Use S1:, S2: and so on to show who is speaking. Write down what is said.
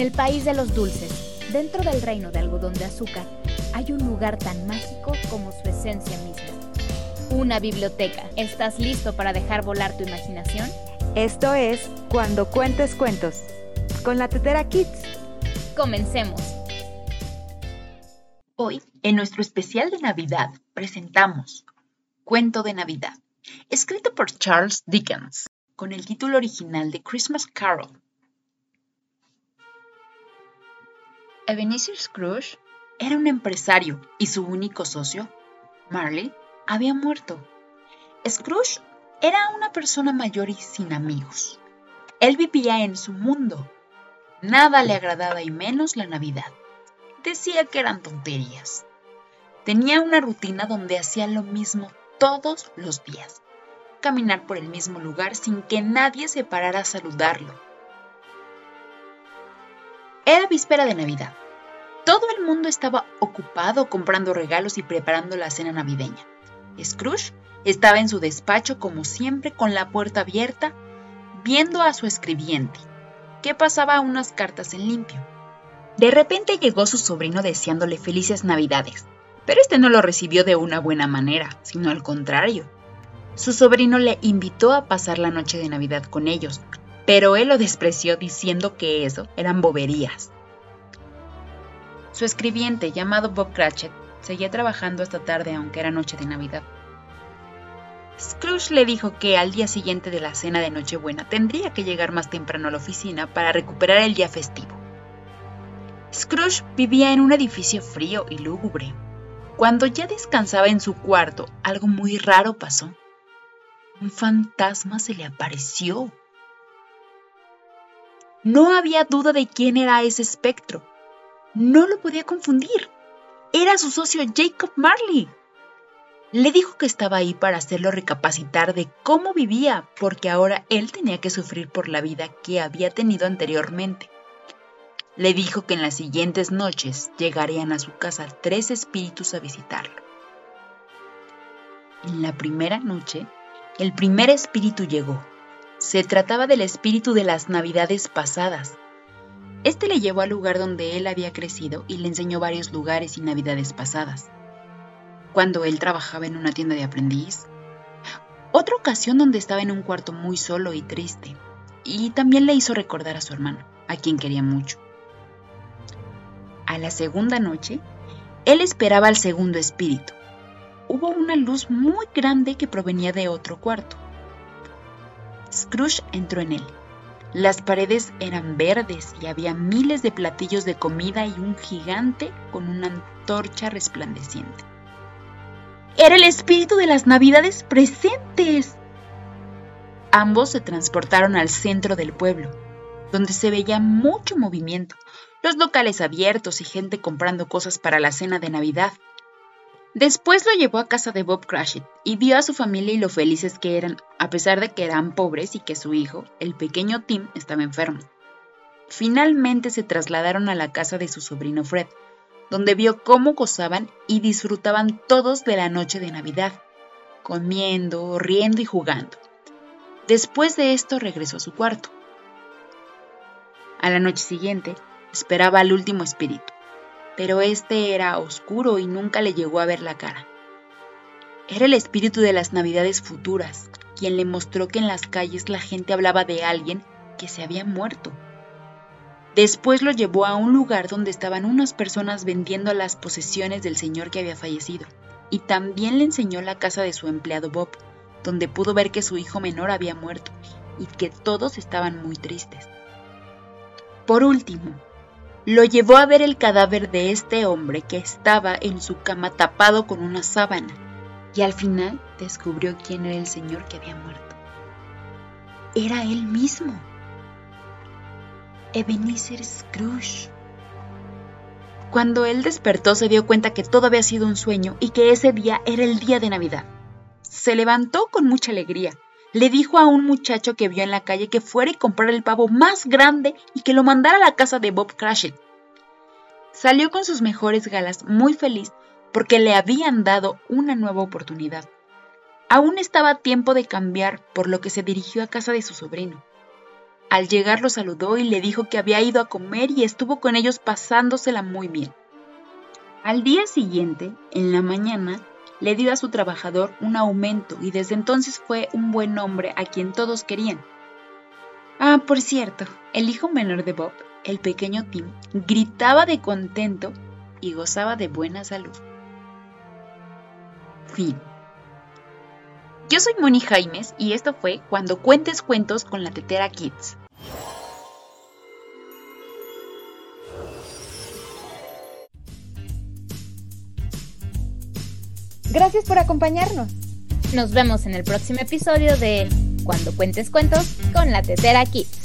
S1: el país de los dulces, dentro del reino de algodón de azúcar, hay un lugar tan mágico como su esencia misma. Una biblioteca. ¿Estás listo para dejar volar tu imaginación?
S2: Esto es Cuando Cuentes Cuentos, con la Tetera Kids.
S1: Comencemos.
S3: Hoy, en nuestro especial de Navidad, presentamos Cuento de Navidad, escrito por Charles Dickens, con el título original de Christmas Carol. Ebenezer Scrooge era un empresario y su único socio, Marley, había muerto. Scrooge era una persona mayor y sin amigos. Él vivía en su mundo. Nada le agradaba y menos la Navidad. Decía que eran tonterías. Tenía una rutina donde hacía lo mismo todos los días. Caminar por el mismo lugar sin que nadie se parara a saludarlo. Era víspera de Navidad. Mundo estaba ocupado comprando regalos y preparando la cena navideña. Scrooge estaba en su despacho como siempre con la puerta abierta, viendo a su escribiente, que pasaba unas cartas en limpio. De repente llegó su sobrino deseándole felices navidades, pero este no lo recibió de una buena manera, sino al contrario. Su sobrino le invitó a pasar la noche de Navidad con ellos, pero él lo despreció diciendo que eso eran boberías. Su escribiente, llamado Bob Cratchit, seguía trabajando hasta tarde aunque era noche de Navidad. Scrooge le dijo que al día siguiente de la cena de Nochebuena tendría que llegar más temprano a la oficina para recuperar el día festivo. Scrooge vivía en un edificio frío y lúgubre. Cuando ya descansaba en su cuarto, algo muy raro pasó. Un fantasma se le apareció. No había duda de quién era ese espectro. No lo podía confundir. Era su socio Jacob Marley. Le dijo que estaba ahí para hacerlo recapacitar de cómo vivía, porque ahora él tenía que sufrir por la vida que había tenido anteriormente. Le dijo que en las siguientes noches llegarían a su casa tres espíritus a visitarlo. En la primera noche, el primer espíritu llegó. Se trataba del espíritu de las navidades pasadas, este le llevó al lugar donde él había crecido y le enseñó varios lugares y navidades pasadas. Cuando él trabajaba en una tienda de aprendiz. Otra ocasión donde estaba en un cuarto muy solo y triste. Y también le hizo recordar a su hermano, a quien quería mucho. A la segunda noche, él esperaba al segundo espíritu. Hubo una luz muy grande que provenía de otro cuarto. Scrooge entró en él las paredes eran verdes y había miles de platillos de comida y un gigante con una antorcha resplandeciente. Era el espíritu de las navidades presentes. Ambos se transportaron al centro del pueblo, donde se veía mucho movimiento, los locales abiertos y gente comprando cosas para la cena de Navidad. Después lo llevó a casa de Bob Cratchit y vio a su familia y lo felices que eran, a pesar de que eran pobres y que su hijo, el pequeño Tim, estaba enfermo. Finalmente se trasladaron a la casa de su sobrino Fred, donde vio cómo gozaban y disfrutaban todos de la noche de Navidad, comiendo, riendo y jugando. Después de esto regresó a su cuarto. A la noche siguiente esperaba al último espíritu pero este era oscuro y nunca le llegó a ver la cara. Era el espíritu de las navidades futuras, quien le mostró que en las calles la gente hablaba de alguien que se había muerto. Después lo llevó a un lugar donde estaban unas personas vendiendo las posesiones del señor que había fallecido, y también le enseñó la casa de su empleado Bob, donde pudo ver que su hijo menor había muerto y que todos estaban muy tristes. Por último, lo llevó a ver el cadáver de este hombre que estaba en su cama tapado con una sábana y al final descubrió quién era el señor que había muerto. Era él mismo. Ebenezer Scrooge. Cuando él despertó se dio cuenta que todo había sido un sueño y que ese día era el día de Navidad. Se levantó con mucha alegría le dijo a un muchacho que vio en la calle que fuera y comprara el pavo más grande y que lo mandara a la casa de Bob Cratchit. Salió con sus mejores galas muy feliz porque le habían dado una nueva oportunidad. Aún estaba a tiempo de cambiar, por lo que se dirigió a casa de su sobrino. Al llegar lo saludó y le dijo que había ido a comer y estuvo con ellos pasándosela muy bien. Al día siguiente, en la mañana, le dio a su trabajador un aumento y desde entonces fue un buen hombre a quien todos querían. Ah, por cierto, el hijo menor de Bob, el pequeño Tim, gritaba de contento y gozaba de buena salud. Fin. Yo soy Moni Jaimes y esto fue Cuando cuentes cuentos con la Tetera Kids.
S2: Gracias por acompañarnos.
S1: Nos vemos en el próximo episodio de Cuando cuentes cuentos con la Tetera Kids.